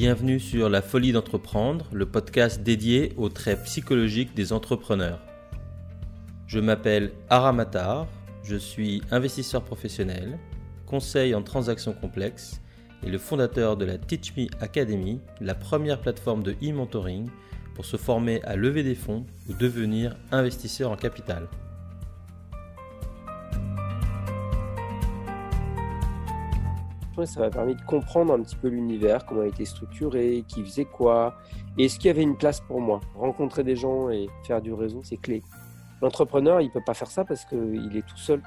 bienvenue sur La Folie d'entreprendre, le podcast dédié aux traits psychologiques des entrepreneurs. Je m'appelle Aramatar, je suis investisseur professionnel, conseil en transactions complexes et le fondateur de la Teach Me Academy, la première plateforme de e-mentoring pour se former à lever des fonds ou devenir investisseur en capital. Ça m'a permis de comprendre un petit peu l'univers, comment il était structuré, qui faisait quoi, et est-ce qu'il y avait une place pour moi. Rencontrer des gens et faire du réseau, c'est clé. L'entrepreneur, il peut pas faire ça parce qu'il est tout seul.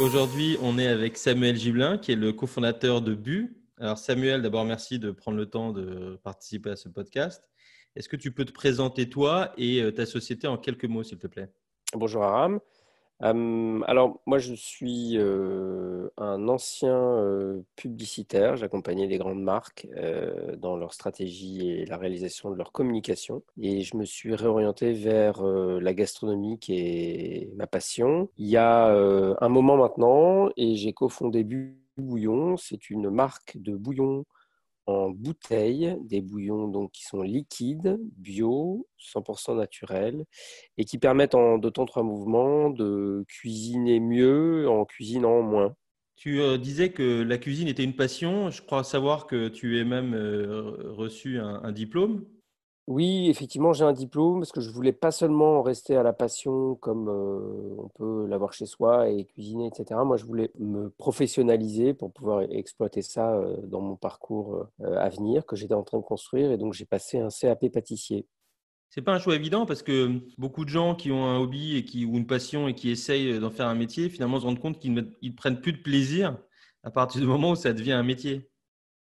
Aujourd'hui, on est avec Samuel Gibelin, qui est le cofondateur de Bu. Alors Samuel, d'abord merci de prendre le temps de participer à ce podcast. Est-ce que tu peux te présenter toi et euh, ta société en quelques mots, s'il te plaît? Bonjour Aram. alors, moi, je suis euh, un ancien euh, publicitaire. J'accompagnais des grandes marques dans leur stratégie et la réalisation de leur communication. Et je me suis réorienté vers la gastronomie qui est ma passion. Il y a un moment maintenant, et j'ai cofondé Bouillon. C'est une marque de bouillon en bouteille, des bouillons donc qui sont liquides, bio, 100% naturels, et qui permettent en deux temps trois mouvements de cuisiner mieux en cuisinant moins. Tu euh, disais que la cuisine était une passion. Je crois savoir que tu as même euh, reçu un diplôme. Oui, effectivement, j'ai un diplôme parce que je voulais pas seulement rester à la passion comme on peut l'avoir chez soi et cuisiner, etc. Moi, je voulais me professionnaliser pour pouvoir exploiter ça dans mon parcours à venir que j'étais en train de construire. Et donc, j'ai passé un CAP pâtissier. C'est pas un choix évident parce que beaucoup de gens qui ont un hobby et qui, ou une passion et qui essayent d'en faire un métier, finalement, se rendent compte qu'ils ne prennent plus de plaisir à partir du moment où ça devient un métier.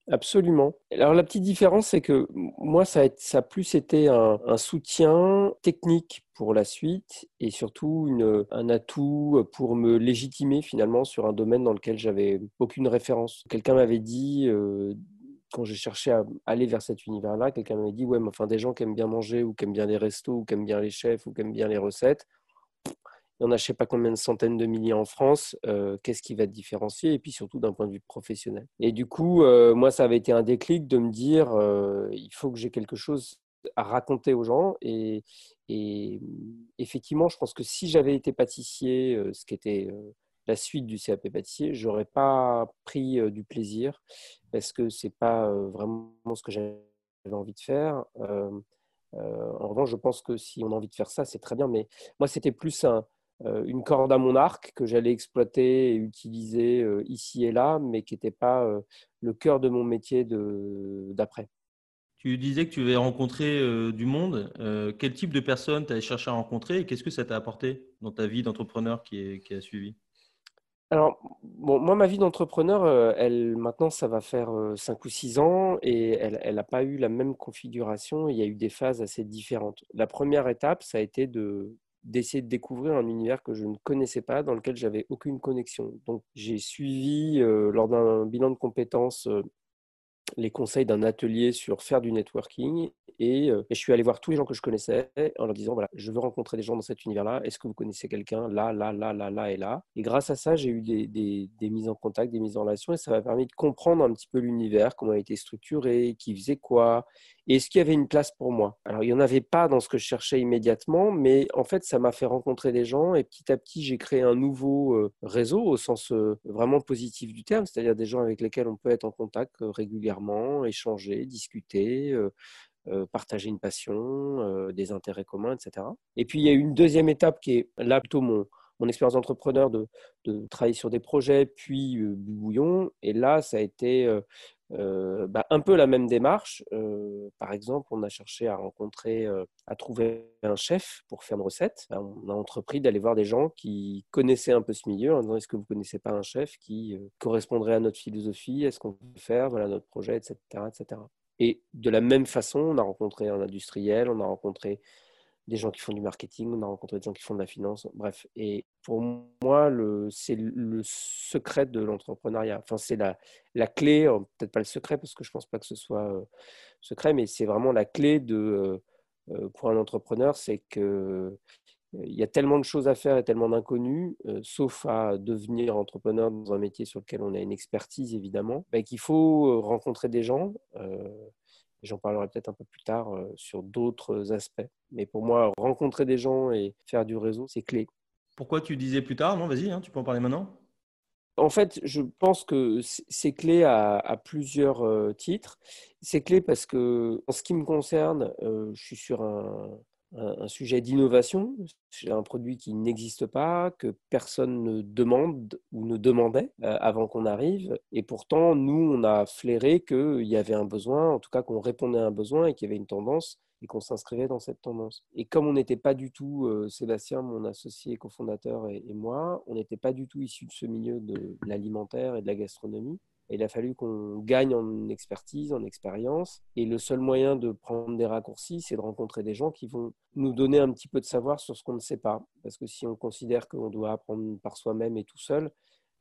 Absolument. Alors la petite différence, c'est que moi, ça a, plus été un, soutien technique pour la suite et surtout un atout pour me légitimer finalement sur un domaine dans lequel j'avais aucune référence. Quelqu'un m'avait dit, euh, quand j'ai cherché à aller vers cet univers-là, quelqu'un m'avait dit, ouais, mais enfin des gens qui aiment bien manger ou qui aiment bien les restos ou qui aiment bien les chefs ou qui aiment bien les recettes, il y en a je ne sais pas combien de centaines de milliers en France. Euh, qu'est-ce qui va te différencier Et puis surtout d'un point de vue professionnel? Et du coup, euh, moi, ça avait été un déclic de me dire, euh, il faut que j'ai quelque chose à raconter aux gens. Et, effectivement, je pense que si j'avais été pâtissier, ce qui était la suite du CAP pâtissier, j'aurais pas pris du plaisir parce que c'est pas vraiment ce que j'avais envie de faire. en revanche, je pense que si on a envie de faire ça, c'est très bien. Mais moi, c'était plus un, une corde à mon arc que j'allais exploiter et utiliser euh, ici et là, mais qui n'était pas euh, le cœur de mon métier d'après. Tu disais que tu avais rencontré du monde. quel type de personnes tu as cherché à rencontrer et qu'est-ce que ça t'a apporté dans ta vie d'entrepreneur qui, qui, a suivi? Alors, bon, moi, ma vie d'entrepreneur, elle, maintenant, ça va faire 5 ou 6 ans et elle n'a pas eu la même configuration. Il y a eu des phases assez différentes. La première étape, ça a été de, d'essayer de découvrir un univers que je ne connaissais pas, dans lequel j'avais aucune connexion. Donc j'ai suivi euh, lors d'un bilan de compétences euh, les conseils d'un atelier sur faire du networking et, je suis allé voir tous les gens que je connaissais en leur disant voilà, je veux rencontrer des gens dans cet univers-là. Est-ce que vous connaissez quelqu'un là, là, là, là, là et là? Et grâce à ça, j'ai eu des, des, des, mises en contact, des mises en relation et ça m'a permis de comprendre un petit peu l'univers, comment il était structuré, qui faisait quoi et est-ce qu'il y avait une place pour moi? Alors, il n'y en avait pas dans ce que je cherchais immédiatement, mais en fait, ça m'a fait rencontrer des gens et petit à petit, j'ai créé un nouveau réseau au sens vraiment positif du terme, c'est-à-dire des gens avec lesquels on peut être en contact régulièrement, échanger, discuter, euh, partager une passion, euh, des intérêts communs, etc. Et puis il y a une deuxième étape qui est là mon expérience d'entrepreneur de, travailler sur des projets, puis Bouillon. Et là, ça a été bah, un peu la même démarche. par exemple, on a cherché à rencontrer, à trouver un chef pour faire une recette. Bah, on a entrepris d'aller voir des gens qui connaissaient un peu ce milieu en disant est-ce que vous connaissez pas un chef qui correspondrait à notre philosophie? Est-ce qu'on peut faire? Voilà notre projet, etc., etc. Et de la même façon, on a rencontré un industriel, on a rencontré des gens qui font du marketing, on a rencontré des gens qui font de la finance, bref. Et pour moi, c'est le secret de l'entrepreneuriat. Enfin, c'est la, clé, euh, peut-être pas le secret parce que je ne pense pas que ce soit euh, secret, mais c'est vraiment la clé de, euh, pour un entrepreneur, c'est que il y a tellement de choses à faire et tellement d'inconnus, sauf à devenir entrepreneur dans un métier sur lequel on a une expertise évidemment, bah, qu'il faut rencontrer des gens. J'en parlerai peut-être un peu plus tard sur d'autres aspects. Mais pour moi, rencontrer des gens et faire du réseau, c'est clé. Pourquoi tu disais plus tard? Non, vas-y, hein, tu peux en parler maintenant. En fait, je pense que c'est clé à, plusieurs titres. C'est clé parce que, en ce qui me concerne, je suis sur un, un, sujet d'innovation, un produit qui n'existe pas, que personne ne demande ou ne demandait euh, avant qu'on arrive. Et pourtant, nous, on a flairé qu'il y avait un besoin, en tout cas qu'on répondait à un besoin et qu'il y avait une tendance et qu'on s'inscrivait dans cette tendance. Et comme on n'était pas du tout, euh, Sébastien, mon associé cofondateur et, et moi, on n'était pas du tout issus de ce milieu de l'alimentaire et de la gastronomie, il a fallu qu'on gagne en expertise, en expérience. Et le seul moyen de prendre des raccourcis, c'est de rencontrer des gens qui vont nous donner un petit peu de savoir sur ce qu'on ne sait pas. Parce que si on considère qu'on doit apprendre par soi-même et tout seul,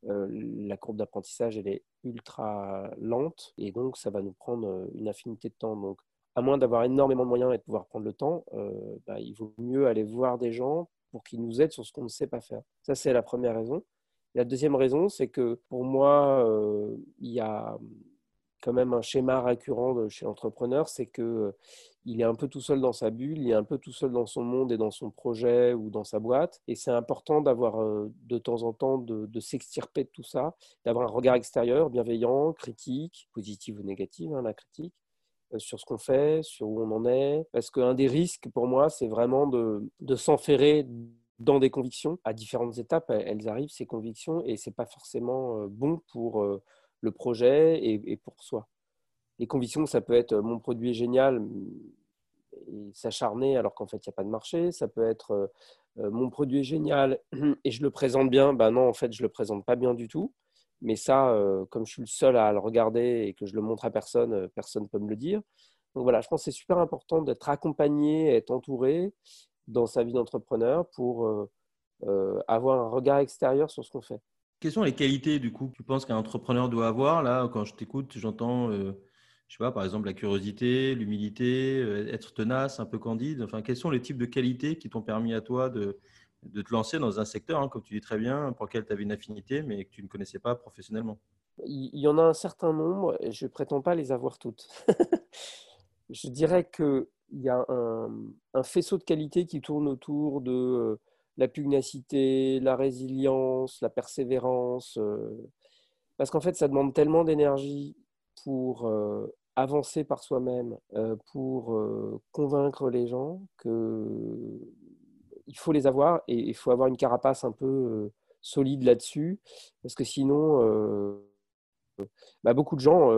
euh, la courbe d'apprentissage, elle est ultra lente. Et donc, ça va nous prendre euh, une infinité de temps. Donc, à moins d'avoir énormément de moyens et de pouvoir prendre le temps, euh, bah, il vaut mieux aller voir des gens pour qu'ils nous aident sur ce qu'on ne sait pas faire. Ça, c'est la première raison. La deuxième raison, c'est que pour moi, euh, il y a quand même un schéma récurrent chez l'entrepreneur, c'est qu'il euh, est un peu tout seul dans sa bulle, il est un peu tout seul dans son monde et dans son projet ou dans sa boîte. Et c'est important d'avoir euh, de temps en temps de, s'extirper de tout ça, d'avoir un regard extérieur, bienveillant, critique, positif ou négatif, hein, la critique, sur ce qu'on fait, sur où on en est. Parce qu'un des risques pour moi, c'est vraiment de s'enferrer dans des convictions. À différentes étapes, elles arrivent, ces convictions, et ce n'est pas forcément euh, bon pour euh, le projet et, pour soi. Les convictions, ça peut être euh, mon produit est génial et s'acharner alors qu'en fait, il n'y a pas de marché. Ça peut être mon produit est génial et je le présente bien. Ben non, en fait, je le présente pas bien du tout. Mais ça, comme je suis le seul à le regarder et que je le montre à personne, personne ne peut me le dire. Donc voilà, je pense que c'est super important d'être accompagné, être entouré dans sa vie d'entrepreneur pour euh, euh, avoir un regard extérieur sur ce qu'on fait. Quelles sont les qualités du coup que tu penses qu'un entrepreneur doit avoir Là, quand je t'écoute, j'entends, euh, je sais pas, par exemple la curiosité, l'humilité, être tenace, un peu candide? Enfin, quels sont les types de qualités qui t'ont permis à toi de, de te lancer dans un secteur, hein, comme tu dis très bien, pour lequel tu avais une affinité, mais que tu ne connaissais pas professionnellement? Il y en a un certain nombre, et je ne prétends pas les avoir toutes. je dirais que il y a un, faisceau de qualité qui tourne autour de euh, la pugnacité, la résilience, la persévérance. Euh, parce qu'en fait, ça demande tellement d'énergie pour euh, avancer par soi-même, pour convaincre les gens, qu'il faut les avoir et il faut avoir une carapace un peu solide là-dessus. Parce que sinon, bah, beaucoup de gens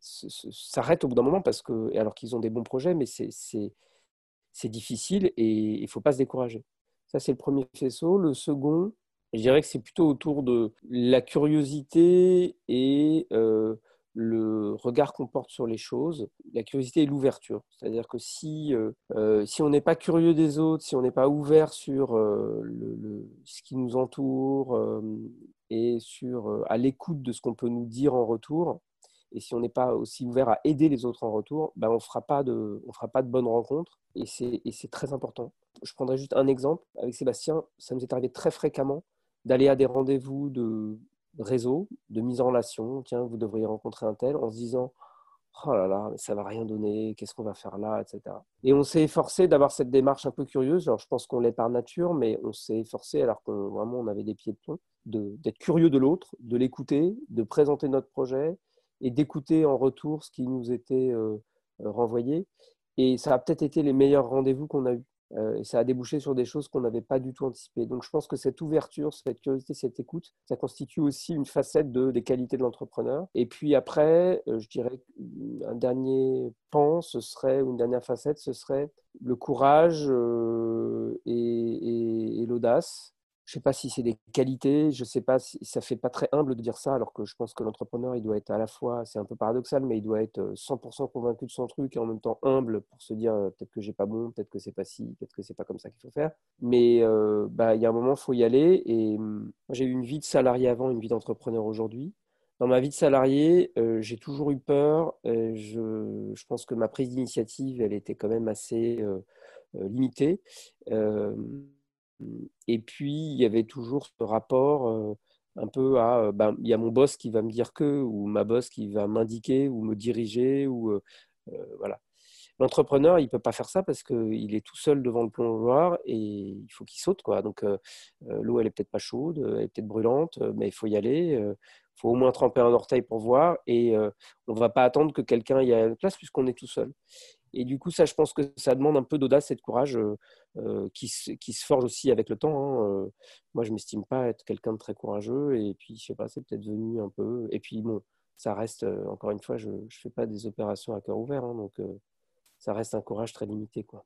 s'arrêtent au bout d'un moment parce que, alors qu'ils ont des bons projets, mais c'est difficile et il ne faut pas se décourager. Ça, c'est le premier faisceau. Le second, je dirais que c'est plutôt autour de la curiosité et euh, le regard qu'on porte sur les choses, la curiosité et l'ouverture. C'est-à-dire que si, euh, euh, si on n'est pas curieux des autres, si on n'est pas ouvert sur le, ce qui nous entoure et sur, à l'écoute de ce qu'on peut nous dire en retour, et si on n'est pas aussi ouvert à aider les autres en retour, ben on ne fera pas de, de bonnes rencontres. Et c'est très important. Je prendrai juste un exemple. Avec Sébastien, ça nous est arrivé très fréquemment d'aller à des rendez-vous de réseau, de mise en relation. Tiens, vous devriez rencontrer un tel en se disant oh là là, ça va rien donner, qu'est-ce qu'on va faire là, etc. Et on s'est efforcé d'avoir cette démarche un peu curieuse. Alors, je pense qu'on l'est par nature, mais on s'est efforcé, alors qu'on vraiment on avait des pieds de plomb, d'être curieux de l'autre, de l'écouter, de présenter notre projet, et d'écouter en retour ce qui nous était euh, euh, renvoyé. Et ça a peut-être été les meilleurs rendez-vous qu'on a eus. Euh, et ça a débouché sur des choses qu'on n'avait pas du tout anticipées. Donc je pense que cette ouverture, cette curiosité, cette écoute, ça constitue aussi une facette de, des qualités de l'entrepreneur. Et puis après, je dirais un dernier pan, ce serait, une dernière facette, ce serait le courage et l'audace. Je ne sais pas si c'est des qualités, je ne sais pas si ça fait pas très humble de dire ça, alors que je pense que l'entrepreneur, il doit être à la fois, c'est un peu paradoxal, mais il doit être 100% convaincu de son truc et en même temps humble pour se dire peut-être que j'ai pas bon, peut-être que c'est pas si, peut-être que c'est pas comme ça qu'il faut faire. Mais bah, il y a un moment, il faut y aller. Et mmh, j'ai eu une vie de salarié avant, une vie d'entrepreneur aujourd'hui. Dans ma vie de salarié, j'ai toujours eu peur. Je, pense que ma prise d'initiative, elle était quand même assez limitée et puis, il y avait toujours ce rapport un peu à ben, il y a mon boss qui va me dire que, ou ma boss qui va m'indiquer ou me diriger, ou voilà. L'entrepreneur, il ne peut pas faire ça parce qu'il est tout seul devant le plongeoir et il faut qu'il saute. Quoi. Donc, l'eau, elle est peut-être pas chaude, elle est peut-être brûlante, mais il faut y aller. Faut au moins tremper un orteil pour voir et on ne va pas attendre que quelqu'un y ait une place puisqu'on est tout seul. Et du coup, ça, je pense que ça demande un peu d'audace et de courage euh, euh, qui, se, forge aussi avec le temps. Hein, euh. Moi, je ne m'estime pas être quelqu'un de très courageux. Et puis, je sais pas, c'est peut-être venu un peu. Et puis, bon, ça reste, encore une fois, je ne fais pas des opérations à cœur ouvert. Hein, donc, ça reste un courage très limité. Quoi.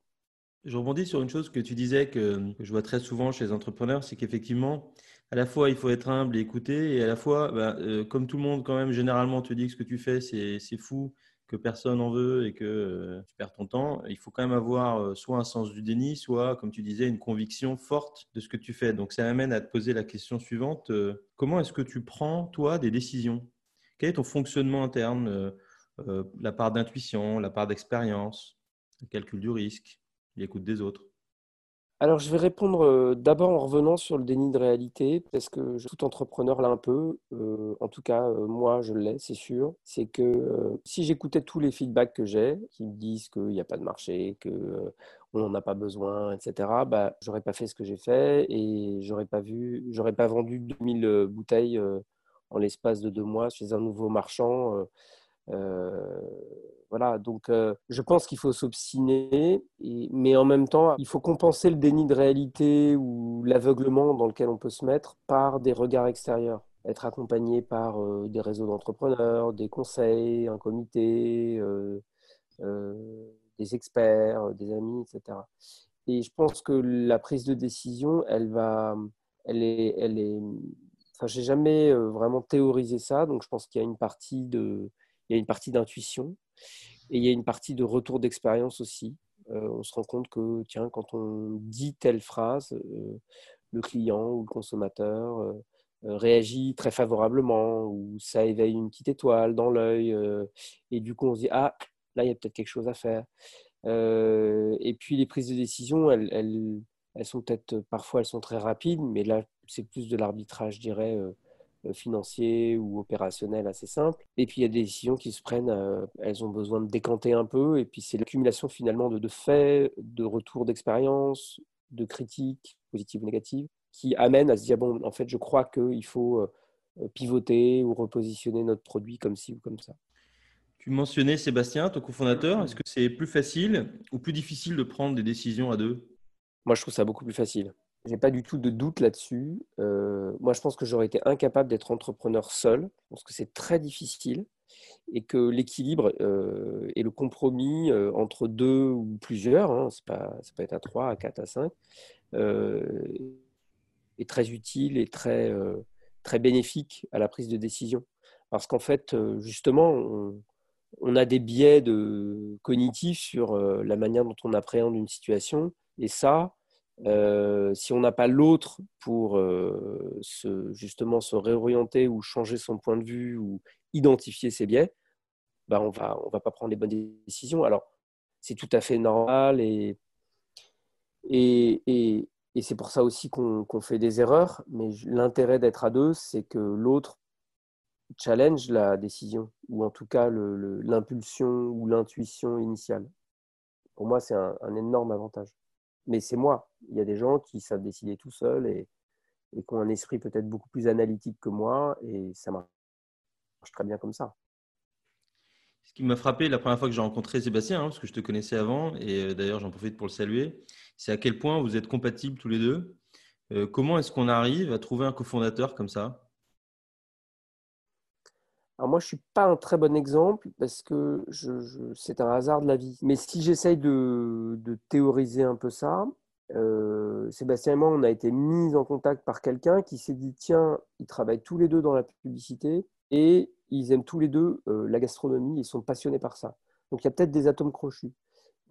Je rebondis sur une chose que tu disais que, je vois très souvent chez les entrepreneurs, c'est qu'effectivement, à la fois, il faut être humble et écouter. Et à la fois, bah, comme tout le monde, quand même, généralement, te dit que ce que tu fais, c'est fou que personne en veut et que euh, tu perds ton temps, il faut quand même avoir euh, soit un sens du déni, soit, comme tu disais, une conviction forte de ce que tu fais. Donc ça amène à te poser la question suivante. Euh, comment est-ce que tu prends, toi, des décisions? Quel est ton fonctionnement interne La part d'intuition, la part d'expérience, le calcul du risque, l'écoute des autres alors, je vais répondre euh, d'abord en revenant sur le déni de réalité, parce que tout entrepreneur l'a un peu. Euh, en tout cas, euh, moi, je l'ai, c'est sûr. C'est que si j'écoutais tous les feedbacks que j'ai, qui me disent qu'il n'y a pas de marché, qu'on n'en a pas besoin, etc., bah, j'aurais pas fait ce que j'ai fait et j'aurais pas pas vendu 2000 bouteilles en l'espace de deux mois chez un nouveau marchand. Voilà, donc euh, je pense qu'il faut s'obstiner, mais en même temps, il faut compenser le déni de réalité ou l'aveuglement dans lequel on peut se mettre par des regards extérieurs. Être accompagné par euh, des réseaux d'entrepreneurs, des conseils, un comité, euh, des experts, des amis, etc. Et je pense que la prise de décision, elle va, elle est, elle est. Enfin, j'ai jamais vraiment théorisé ça, donc je pense qu'il y a une partie de, il y a une partie d'intuition et il y a une partie de retour d'expérience aussi. Euh, on se rend compte que, tiens, quand on dit telle phrase, euh, le client ou le consommateur euh, réagit très favorablement ou ça éveille une petite étoile dans l'œil. et du coup, on se dit, ah, là, il y a peut-être quelque chose à faire. et puis, les prises de décision, elles, elles, sont peut-être, parfois, elles sont très rapides, mais là, c'est plus de l'arbitrage, je dirais, financiers ou opérationnels assez simples. Et puis il y a des décisions qui se prennent, euh, elles ont besoin de décanter un peu. Et puis c'est l'accumulation finalement de, de faits, de retours d'expérience, de critiques positives ou négatives, qui amènent à se dire, bon, en fait, je crois qu'il faut euh, pivoter ou repositionner notre produit comme ci ou comme ça. Tu mentionnais Sébastien, ton cofondateur. Est-ce que c'est plus facile ou plus difficile de prendre des décisions à deux? Moi, je trouve ça beaucoup plus facile. J'ai pas du tout de doute là-dessus. Euh, moi, je pense que j'aurais été incapable d'être entrepreneur seul. Je pense que c'est très difficile et que l'équilibre euh, et le compromis euh, entre deux ou plusieurs, hein, pas, ça peut être à trois, à quatre, à cinq, est très utile et très, très bénéfique à la prise de décision. Parce qu'en fait, justement, on, on, a des biais de, cognitifs sur la manière dont on appréhende une situation. Et ça, euh, si on n'a pas l'autre pour euh, justement se réorienter ou changer son point de vue ou identifier ses biais, bah on va, on va pas prendre les bonnes décisions. Alors, c'est tout à fait normal et, et, et c'est pour ça aussi qu'on fait des erreurs. Mais l'intérêt d'être à deux, c'est que l'autre challenge la décision ou en tout cas l'impulsion ou l'intuition initiale. Pour moi, c'est un énorme avantage mais c'est moi. Il y a des gens qui savent décider tout seuls et, qui ont un esprit peut-être beaucoup plus analytique que moi et ça marche très bien comme ça. Ce qui m'a frappé la première fois que j'ai rencontré Sébastien, hein, parce que je te connaissais avant, et euh, d'ailleurs j'en profite pour le saluer, c'est à quel point vous êtes compatibles tous les deux. Euh, comment est-ce qu'on arrive à trouver un cofondateur comme ça? Alors moi, je suis pas un très bon exemple parce que c'est un hasard de la vie. Mais si j'essaye de, théoriser un peu ça, euh, Sébastien et moi, on a été mis en contact par quelqu'un qui s'est dit, tiens, ils travaillent tous les deux dans la publicité et ils aiment tous les deux euh, la gastronomie, ils sont passionnés par ça. Donc il y a peut-être des atomes crochus.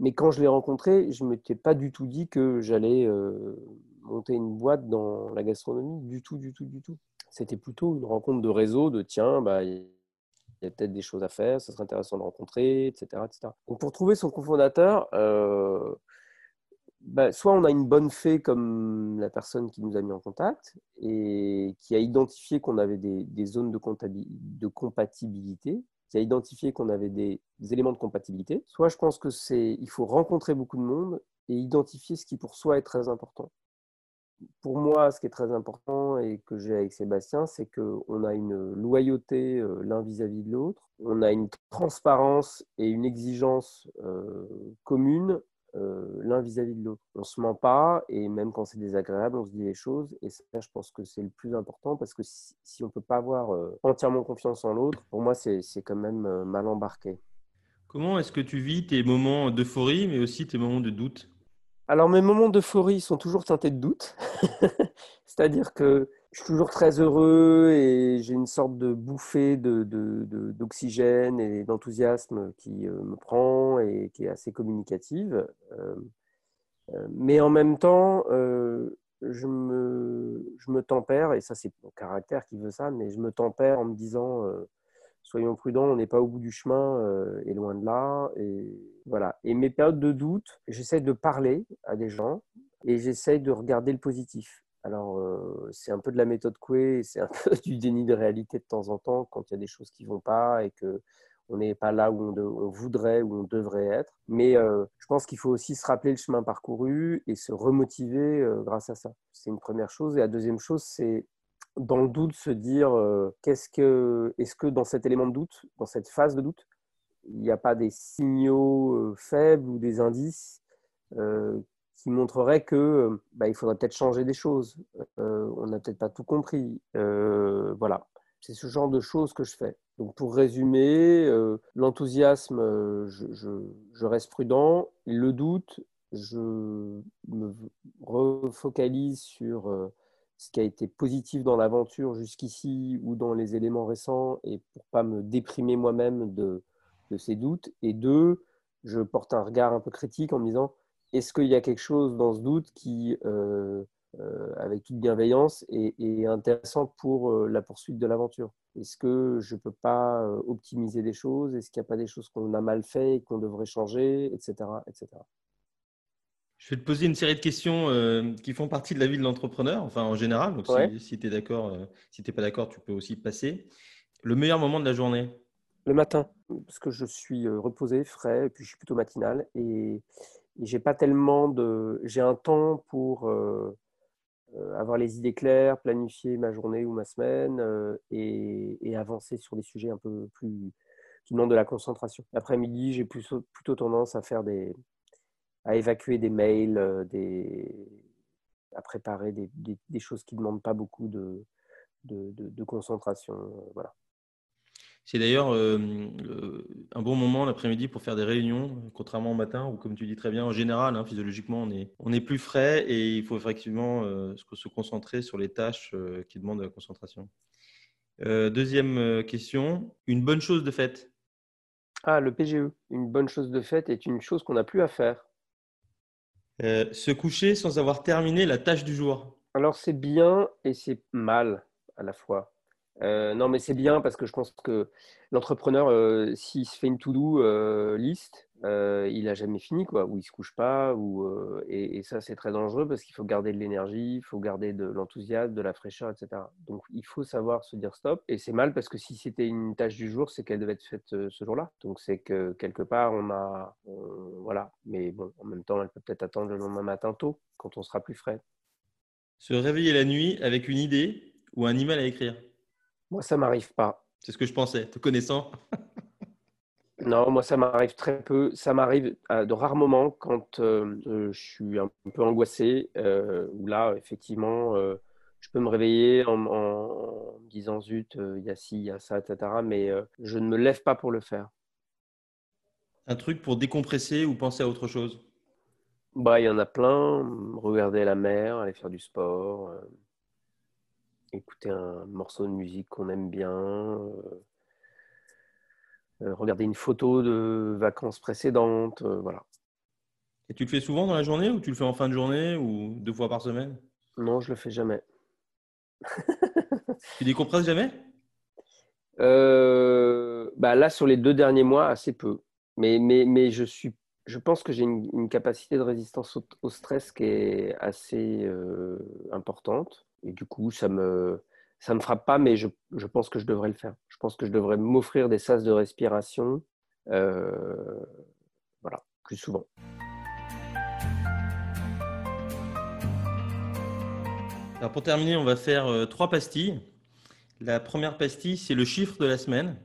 Mais quand je l'ai rencontré, je ne m'étais pas du tout dit que j'allais euh, monter une boîte dans la gastronomie, du tout, du tout, du tout. C'était plutôt une rencontre de réseau, de tiens, bah, il y a peut-être des choses à faire, ça serait intéressant de rencontrer, etc. etc. Donc pour trouver son cofondateur, euh, bah, soit on a une bonne fée comme la personne qui nous a mis en contact et qui a identifié qu'on avait des, zones de, compatibilité, qui a identifié qu'on avait des, éléments de compatibilité. Soit je pense que c'est il faut rencontrer beaucoup de monde et identifier ce qui pour soi est très important. Pour moi, ce qui est très important et que j'ai avec Sébastien, c'est qu'on a une loyauté euh, l'un vis-à-vis de l'autre, on a une transparence et une exigence euh, commune euh, l'un vis-à-vis de l'autre. On se ment pas et même quand c'est désagréable, on se dit les choses. Et ça, je pense que c'est le plus important parce que si, on ne peut pas avoir euh, entièrement confiance en l'autre, pour moi, c'est quand même mal embarqué. Comment est-ce que tu vis tes moments d'euphorie, mais aussi tes moments de doute? Alors, mes moments d'euphorie sont toujours teintés de doute. C'est-à-dire que je suis toujours très heureux et j'ai une sorte de bouffée d'oxygène de, et d'enthousiasme qui euh, me prend et qui est assez communicative. Euh, euh, mais en même temps, je, me, je me tempère, et ça c'est mon caractère qui veut ça, mais je me tempère en me disant, soyons prudents, on n'est pas au bout du chemin et loin de là. Et, voilà. et mes périodes de doute, j'essaie de parler à des gens et j'essaie de regarder le positif. Alors, euh, c'est un peu de la méthode Coué, c'est un peu du déni de réalité de temps en temps quand il y a des choses qui vont pas et que on n'est pas là où on, voudrait, où on devrait être. Mais euh, je pense qu'il faut aussi se rappeler le chemin parcouru et se remotiver euh, grâce à ça. C'est une première chose. Et la deuxième chose, c'est dans le doute se dire qu'est-ce que, est-ce que dans cet élément de doute, dans cette phase de doute, il n'y a pas des signaux faibles ou des indices qui montrerait que euh, bah, il faudrait peut-être changer des choses. Euh, on n'a peut-être pas tout compris. Euh, voilà, c'est ce genre de choses que je fais. Donc pour résumer, l'enthousiasme, je, reste prudent. Le doute, je me refocalise sur ce qui a été positif dans l'aventure jusqu'ici ou dans les éléments récents et pour pas me déprimer moi-même de, ces doutes. Et deux, je porte un regard un peu critique en me disant est-ce qu'il y a quelque chose dans ce doute qui, euh, euh, avec toute bienveillance, est, intéressant pour euh, la poursuite de l'aventure? Est-ce que je ne peux pas optimiser des choses? Est-ce qu'il n'y a pas des choses qu'on a mal fait et qu'on devrait changer, etc., etc. Je vais te poser une série de questions qui font partie de la vie de l'entrepreneur, enfin en général. Donc, si, tu es d'accord, si tu n'es pas d'accord, tu peux aussi passer. Le meilleur moment de la journée? Le matin, parce que je suis reposé, frais, et puis je suis plutôt matinal. Et, j'ai pas tellement de. J'ai un temps pour euh, euh, avoir les idées claires, planifier ma journée ou ma semaine euh, et, avancer sur des sujets un peu plus qui demandent de la concentration. L'après-midi, j'ai plutôt, plutôt tendance à faire des à évacuer des mails, des, à préparer des, des, choses qui ne demandent pas beaucoup de, de, de concentration. Voilà. C'est d'ailleurs euh, un bon moment l'après-midi pour faire des réunions, contrairement au matin où, comme tu dis très bien, en général, hein, physiologiquement, on est, on est plus frais et il faut effectivement euh, se concentrer sur les tâches euh, qui demandent de la concentration. deuxième question, une bonne chose de fait Ah, le PGE. Une bonne chose de fait est une chose qu'on n'a plus à faire. Se coucher sans avoir terminé la tâche du jour. Alors c'est bien et c'est mal à la fois. Euh, non, mais c'est bien parce que je pense que l'entrepreneur, euh, s'il se fait une to-do euh, il n'a jamais fini, quoi, ou il ne se couche pas, ou, et, ça, c'est très dangereux parce qu'il faut garder de l'énergie, il faut garder de l'enthousiasme, de la fraîcheur, etc. Donc, il faut savoir se dire stop. Et c'est mal parce que si c'était une tâche du jour, c'est qu'elle devait être faite ce jour-là. Donc, c'est que quelque part, on a. voilà. Mais bon, en même temps, elle peut peut-être attendre le lendemain matin tôt, quand on sera plus frais. Se réveiller la nuit avec une idée ou un email à écrire? Moi, ça m'arrive pas. C'est ce que je pensais, te connaissant. non, moi, ça m'arrive très peu. Ça m'arrive euh, de rares moments quand euh, euh, je suis un peu angoissé, où là, effectivement, je peux me réveiller en, me disant zut, il y a ci, il y a ça, etc. Mais je ne me lève pas pour le faire. Un truc pour décompresser ou penser à autre chose? Bah, Il y en a plein. Regarder la mer, aller faire du sport écouter un morceau de musique qu'on aime bien, euh, euh, regarder une photo de vacances précédentes, euh, voilà. Et tu le fais souvent dans la journée ou tu le fais en fin de journée ou deux fois par semaine? Non, je le fais jamais. tu décompresses jamais? Bah Là, sur les deux derniers mois, assez peu. Mais, mais, mais je suis Je pense que j'ai une, capacité de résistance au, stress qui est assez euh, importante. Et du coup, ça me, ça me frappe pas, mais je, je, pense que je devrais le faire. Je pense que je devrais m'offrir des sas de respiration. Euh, voilà, plus souvent. Alors pour terminer, on va faire euh, trois pastilles. La première pastille, c'est le chiffre de la semaine.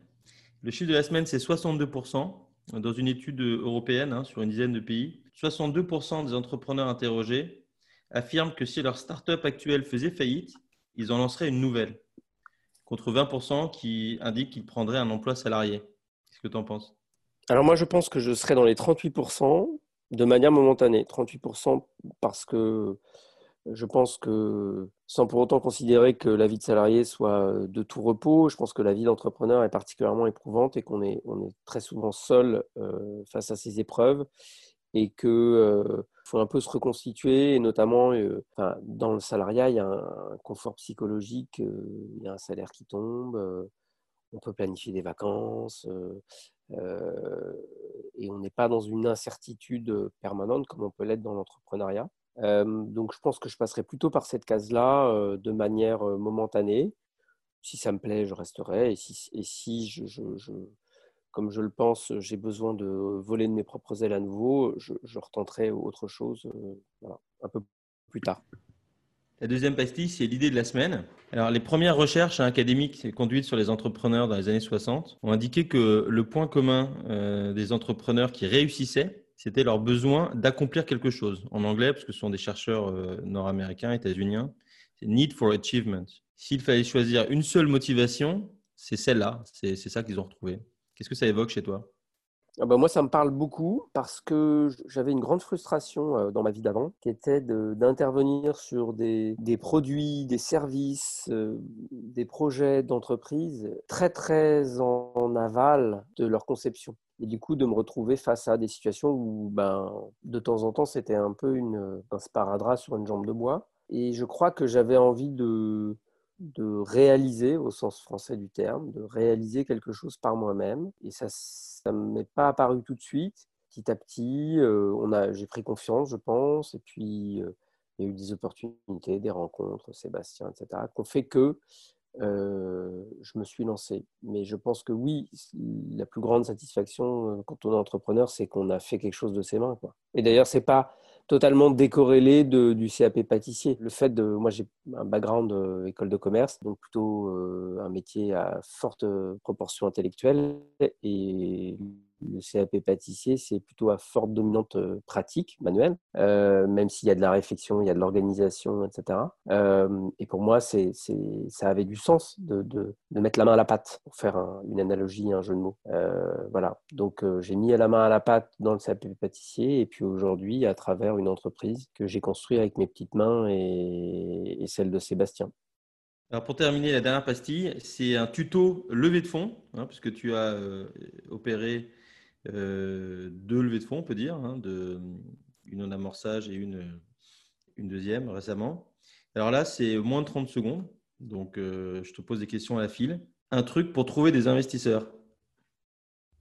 Le chiffre de la semaine, c'est 62%. Dans une étude européenne hein, sur une dizaine de pays, 62% des entrepreneurs interrogés affirment que si leur start-up actuelle faisait faillite, ils en lanceraient une nouvelle, contre 20% qui indiquent qu'ils prendraient un emploi salarié. Qu'est-ce que tu en penses? Alors moi, je pense que je serais dans les 38% de manière momentanée. 38% parce que je pense que, sans pour autant considérer que la vie de salarié soit de tout repos, je pense que la vie d'entrepreneur est particulièrement éprouvante et qu'on est, on est très souvent seul euh, face à ces épreuves et qu'il euh, faut un peu se reconstituer, et notamment euh, dans le salariat, il y a un, confort psychologique, il y a un salaire qui tombe, on peut planifier des vacances, et on n'est pas dans une incertitude permanente comme on peut l'être dans l'entrepreneuriat donc, je pense que je passerai plutôt par cette case-là de manière momentanée. Si ça me plaît, je resterai. Et si, et si je, comme je le pense, j'ai besoin de voler de mes propres ailes à nouveau, je, retenterai autre chose un peu plus tard. La deuxième pastille, c'est l'idée de la semaine. Alors, les premières recherches académiques conduites sur les entrepreneurs dans les années 60 ont indiqué que le point commun des entrepreneurs qui réussissaient, c'était leur besoin d'accomplir quelque chose. En anglais, parce que ce sont des chercheurs euh, nord-américains, états-uniens, c'est need for achievement. S'il fallait choisir une seule motivation, c'est celle-là, c'est ça qu'ils ont retrouvé. Qu'est-ce que ça évoque chez toi? Ah bah, moi, ça me parle beaucoup parce que j'avais une grande frustration euh, dans ma vie d'avant, qui était d'intervenir sur des, produits, des services, euh, des projets d'entreprise très, très en, aval de leur conception. Et du coup, de me retrouver face à des situations où, ben, de temps en temps, c'était un peu une, un sparadrap sur une jambe de bois. Et je crois que j'avais envie de, de réaliser, au sens français du terme, de réaliser quelque chose par moi-même. Et ça ne m'est pas apparu tout de suite. Petit à petit, euh, on a, j'ai pris confiance, je pense, et puis euh, il y a eu des opportunités, des rencontres, Sébastien, etc., qui ont fait que euh, je me suis lancé. Mais je pense que oui, la plus grande satisfaction quand on est entrepreneur, c'est qu'on a fait quelque chose de ses mains. Quoi. Et d'ailleurs, c'est pas totalement décorrélé de, du CAP pâtissier. Le fait de, moi j'ai un background école de commerce, donc plutôt un métier à forte proportion intellectuelle et le CAP pâtissier, c'est plutôt à forte dominante euh, pratique, manuelle, euh, même s'il y a de la réflexion, il y a de l'organisation, etc. Euh, et pour moi, ça avait du sens de, mettre la main à la pâte, pour faire une analogie, un jeu de mots. voilà. Donc, j'ai mis la main à la pâte dans le CAP pâtissier, et puis aujourd'hui, à travers une entreprise que j'ai construite avec mes petites mains et, et celle de Sébastien. Alors pour terminer, la dernière pastille, c'est un tuto levée de fonds, hein, puisque tu as opéré deux levées de fonds, on peut dire, hein, de, une en amorçage et une, une deuxième récemment. Alors là, c'est moins de 30 secondes. Donc, euh, je te pose des questions à la file. Un truc pour trouver des investisseurs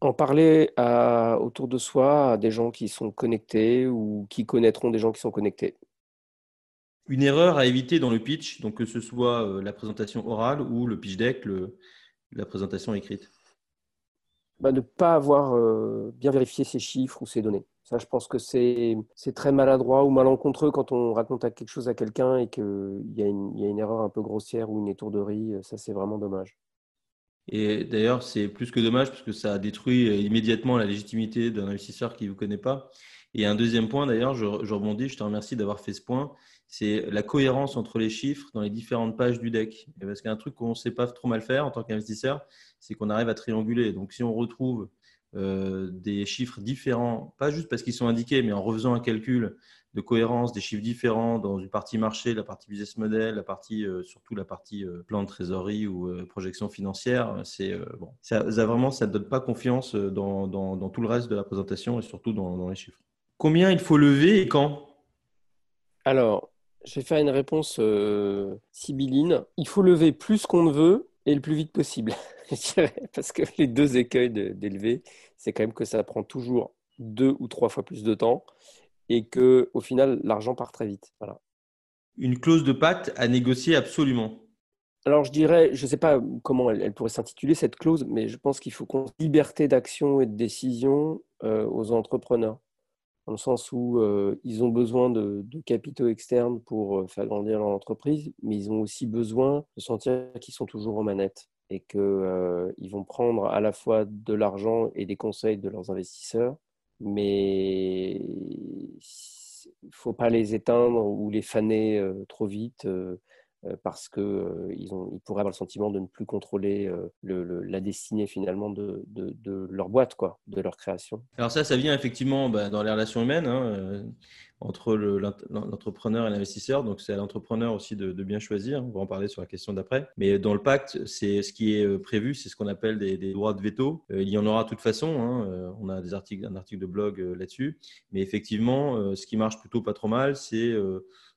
En parler à, autour de soi à des gens qui sont connectés ou qui connaîtront des gens qui sont connectés. Une erreur à éviter dans le pitch, donc que ce soit euh, la présentation orale ou le pitch deck, le, la présentation écrite bah, ne pas avoir euh, bien vérifié ces chiffres ou ces données. Ça, je pense que c'est très maladroit ou malencontreux quand on raconte quelque chose à quelqu'un et qu'il y, a une erreur un peu grossière ou une étourderie. Ça, c'est vraiment dommage. Et d'ailleurs, c'est plus que dommage parce que ça détruit euh, immédiatement la légitimité d'un investisseur qui ne vous connaît pas. Et un deuxième point, d'ailleurs, je, je, rebondis, je te remercie d'avoir fait ce point, c'est la cohérence entre les chiffres dans les différentes pages du deck. Et parce qu'il y a un truc qu'on ne sait pas trop mal faire en tant qu'investisseur, c'est qu'on arrive à trianguler. Donc, si on retrouve euh, des chiffres différents, pas juste parce qu'ils sont indiqués, mais en refaisant un calcul de cohérence des chiffres différents dans une partie marché, la partie business model, la partie euh, surtout la partie euh, plan de trésorerie ou projection financière, c'est bon, ça, vraiment ça ne donne pas confiance dans, dans, tout le reste de la présentation et surtout dans, dans les chiffres. Combien il faut lever et quand? Alors, je vais faire une réponse sibylline. Il faut lever plus qu'on ne veut et le plus vite possible. parce que les deux écueils d'élever, c'est quand même que ça prend toujours deux ou trois fois plus de temps et que au final, l'argent part très vite. Voilà. Une clause de pacte à négocier absolument. Alors je dirais, je ne sais pas comment elle, pourrait s'intituler cette clause, mais je pense qu'il faut qu'on liberté d'action et de décision euh, aux entrepreneurs, dans le sens où euh, ils ont besoin de, capitaux externes pour euh, faire grandir leur entreprise, mais ils ont aussi besoin de sentir qu'ils sont toujours aux manettes et qu'ils vont prendre à la fois de l'argent et des conseils de leurs investisseurs, mais il ne faut pas les éteindre ou les faner trop vite euh, parce qu'ils euh, ils pourraient avoir le sentiment de ne plus contrôler euh, la destinée finalement de, leur boîte, quoi, de leur création. Alors ça, ça vient effectivement bah, dans les relations humaines hein, entre l'entrepreneur et l'investisseur. Donc c'est à l'entrepreneur aussi de, bien choisir. On va en parler sur la question d'après. Mais dans le pacte, c'est ce qui est prévu, c'est ce qu'on appelle des, droits de veto. il y en aura de toute façon. Hein, on a des articles, un article de blog là-dessus. Mais effectivement, ce qui marche plutôt pas trop mal, c'est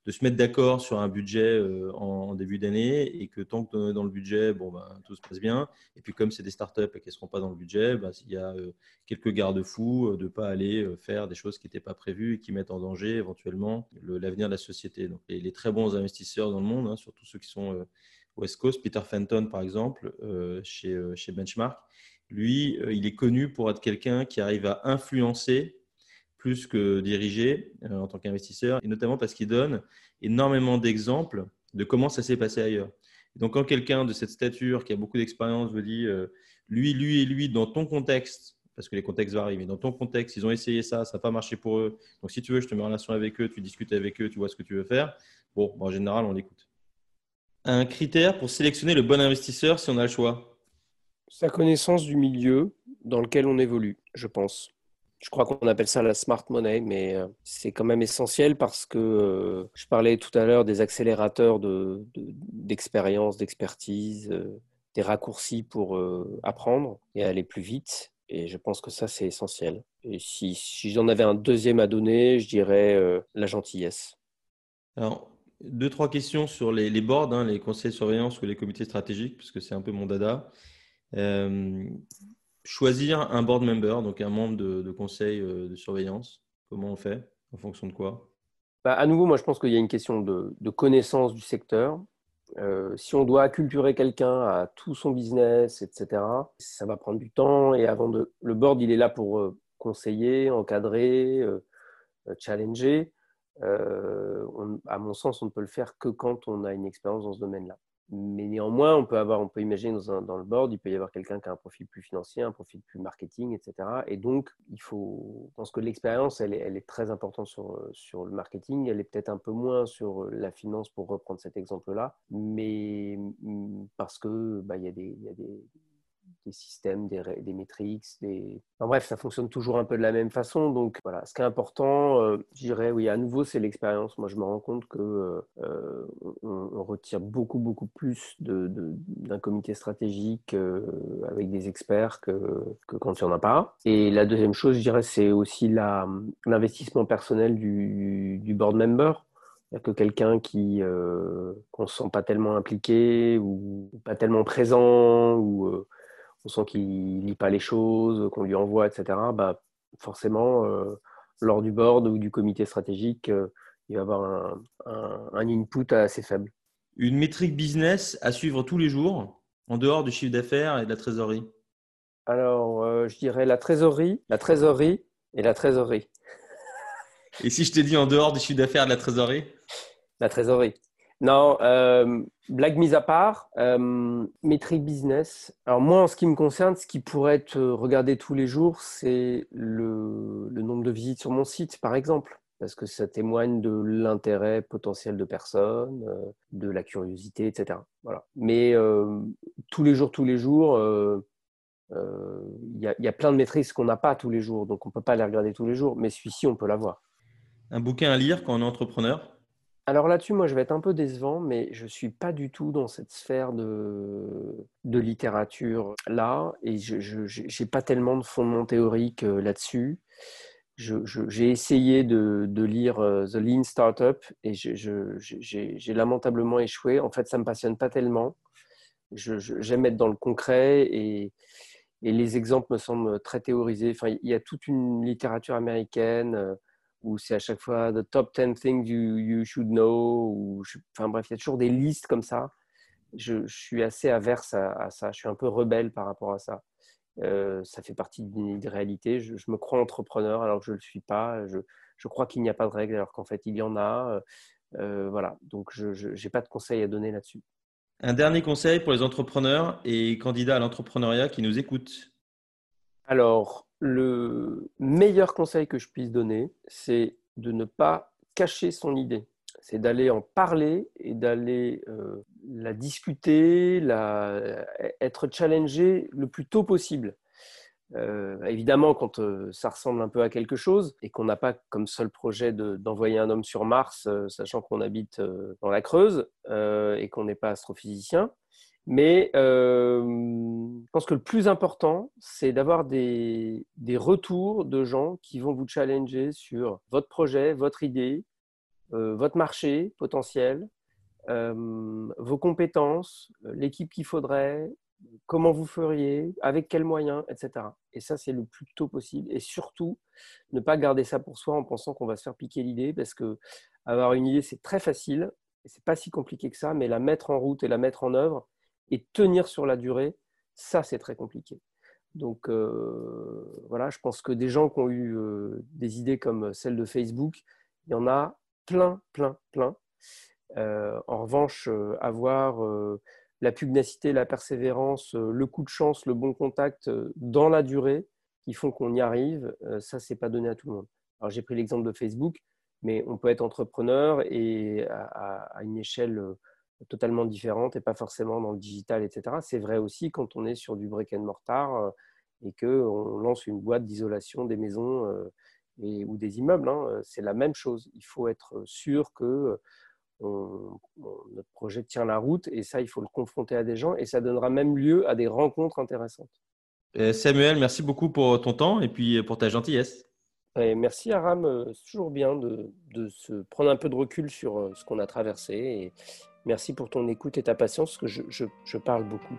de se mettre d'accord sur un budget euh, en, début d'année et que tant que dans le budget, bon, ben, tout se passe bien. Et puis comme c'est des startups et qu'elles ne seront pas dans le budget, ben, il y a euh, quelques garde-fous euh, de ne pas aller faire des choses qui n'étaient pas prévues et qui mettent en danger éventuellement l'avenir de la société. Donc les, très bons investisseurs dans le monde, hein, surtout ceux qui sont West Coast, Peter Fenton par exemple, chez, chez Benchmark, lui, il est connu pour être quelqu'un qui arrive à influencer plus que diriger euh, en tant qu'investisseur, et notamment parce qu'il donne énormément d'exemples de comment ça s'est passé ailleurs. donc, quand quelqu'un de cette stature, qui a beaucoup d'expérience, veut dire euh, lui, lui et lui, dans ton contexte, parce que les contextes varient, mais dans ton contexte, ils ont essayé ça, ça n'a pas marché pour eux. Donc, si tu veux, je te mets en relation avec eux, tu discutes avec eux, tu vois ce que tu veux faire. Bon, en général, on l'écoute. Un critère pour sélectionner le bon investisseur si on a le choix? Sa connaissance du milieu dans lequel on évolue, je pense. Je crois qu'on appelle ça la smart money, mais euh, c'est quand même essentiel parce que euh, je parlais tout à l'heure des accélérateurs d'expérience, de, d'expertise, euh, des raccourcis pour apprendre et aller plus vite. Et je pense que ça, c'est essentiel. Et si, j'en avais un deuxième à donner, je dirais la gentillesse. Alors, deux, trois questions sur les, les boards, hein, les conseils de surveillance ou les comités stratégiques, puisque c'est un peu mon dada choisir un board member, donc un membre de, conseil euh, de surveillance, comment on fait En fonction de quoi? Bah, À nouveau, moi je pense qu'il y a une question de, connaissance du secteur. Euh, si on doit acculturer quelqu'un à tout son business, etc., ça va prendre du temps. Et avant de, le board, il est là pour euh, conseiller, encadrer, challenger. à mon sens, on ne peut le faire que quand on a une expérience dans ce domaine-là mais néanmoins, on peut, avoir, on peut imaginer dans, dans le board, il peut y avoir quelqu'un qui a un profil plus financier, un profil plus marketing, etc. Et donc, il faut, je pense que l'expérience, elle est, elle est, très importante sur, sur le marketing. Elle est peut-être un peu moins sur la finance, pour reprendre cet exemple-là, mais mm, parce que bah, il y a des, il y a des des systèmes, des, des métriques. Des... bref, ça fonctionne toujours un peu de la même façon. Donc voilà, ce qui est important, euh, je dirais, oui, à nouveau, c'est l'expérience. Moi, je me rends compte que euh, on, retire beaucoup, beaucoup plus d'un de, comité stratégique euh, avec des experts que, que quand il n'y en a pas. Et la deuxième chose, je dirais, c'est aussi l'investissement personnel du, du board member que quelqu'un qui euh, qu'on se sent pas tellement impliqué ou pas tellement présent ou on sent qu'il lit pas les choses, qu'on lui envoie, etc., bah, forcément, euh, lors du board ou du comité stratégique, euh, il va avoir un, input assez faible. Une métrique business à suivre tous les jours, en dehors du chiffre d'affaires et de la trésorerie? Alors, euh, je dirais la trésorerie, la trésorerie et la trésorerie. Et si je te dis en dehors du chiffre d'affaires et de la trésorerie? La trésorerie. Non, euh, blague mise à part, euh, métrique business. Alors moi, en ce qui me concerne, ce qui pourrait être regardé tous les jours, c'est le, nombre de visites sur mon site, par exemple, parce que ça témoigne de l'intérêt potentiel de personnes, euh, de la curiosité, etc. Voilà. Mais euh, tous les jours, tous les jours, il y, y, a plein de métriques qu'on n'a pas tous les jours, donc on ne peut pas les regarder tous les jours, mais celui-ci, on peut l'avoir. Un bouquin à lire quand on est entrepreneur? Alors là-dessus, moi, je vais être un peu décevant, mais je ne suis pas du tout dans cette sphère de, de littérature là, et je n'ai pas tellement de fondement théorique euh, là-dessus. J'ai essayé de, de, lire euh, The Lean Startup et j'ai lamentablement échoué. En fait, ça ne me passionne pas tellement. J'aime être dans le concret et, et les exemples me semblent très théorisés. Enfin, il y a toute une littérature américaine où c'est à chaque fois the top 10 things you, you should know. Ou enfin bref, il y a toujours des listes comme ça. Je, je suis assez averse à, ça. Je suis un peu rebelle par rapport à ça. Euh, ça fait partie d'une réalité. Je, je, me crois entrepreneur alors que je ne le suis pas. Je, je crois qu'il n'y a pas de règles alors qu'en fait il y en a. Euh, voilà, donc je n'ai pas de conseils à donner là-dessus. Un dernier conseil pour les entrepreneurs et candidats à l'entrepreneuriat qui nous écoutent. Alors, le meilleur conseil que je puisse donner, c'est de ne pas cacher son idée. C'est d'aller en parler et d'aller euh, la discuter, la, être challengé le plus tôt possible. Euh, évidemment, quand euh, ça ressemble un peu à quelque chose et qu'on n'a pas comme seul projet d'envoyer un homme sur Mars, sachant qu'on habite dans la Creuse et qu'on n'est pas astrophysicien, mais euh, je pense que le plus important, c'est d'avoir des, des, retours de gens qui vont vous challenger sur votre projet, votre idée, euh, votre marché potentiel, euh, vos compétences, l'équipe qu'il faudrait, comment vous feriez, avec quels moyens, etc. Et ça, c'est le plus tôt possible. Et surtout, ne pas garder ça pour soi en pensant qu'on va se faire piquer l'idée, parce que avoir une idée, c'est très facile, et c'est pas si compliqué que ça, mais la mettre en route et la mettre en œuvre, et tenir sur la durée, ça, c'est très compliqué. Donc euh, voilà, je pense que des gens qui ont eu euh, des idées comme celle de Facebook, il y en a plein, plein, plein. Euh, en revanche, avoir la pugnacité, la persévérance, le coup de chance, le bon contact dans la durée qui font qu'on y arrive, ça, c'est pas donné à tout le monde. Alors j'ai pris l'exemple de Facebook, mais on peut être entrepreneur et à une échelle totalement différente et pas forcément dans le digital, etc. C'est vrai aussi quand on est sur du brick and mortar euh, et qu'on lance une boîte d'isolation des maisons euh, et, ou des immeubles. Hein. C'est la même chose. Il faut être sûr que notre projet tient la route et ça, il faut le confronter à des gens et ça donnera même lieu à des rencontres intéressantes. Euh, Samuel, merci beaucoup pour ton temps et puis pour ta gentillesse. merci Aram, c'est toujours bien de, de, se prendre un peu de recul sur ce qu'on a traversé Merci pour ton écoute et ta patience, parce que je, je, je parle beaucoup.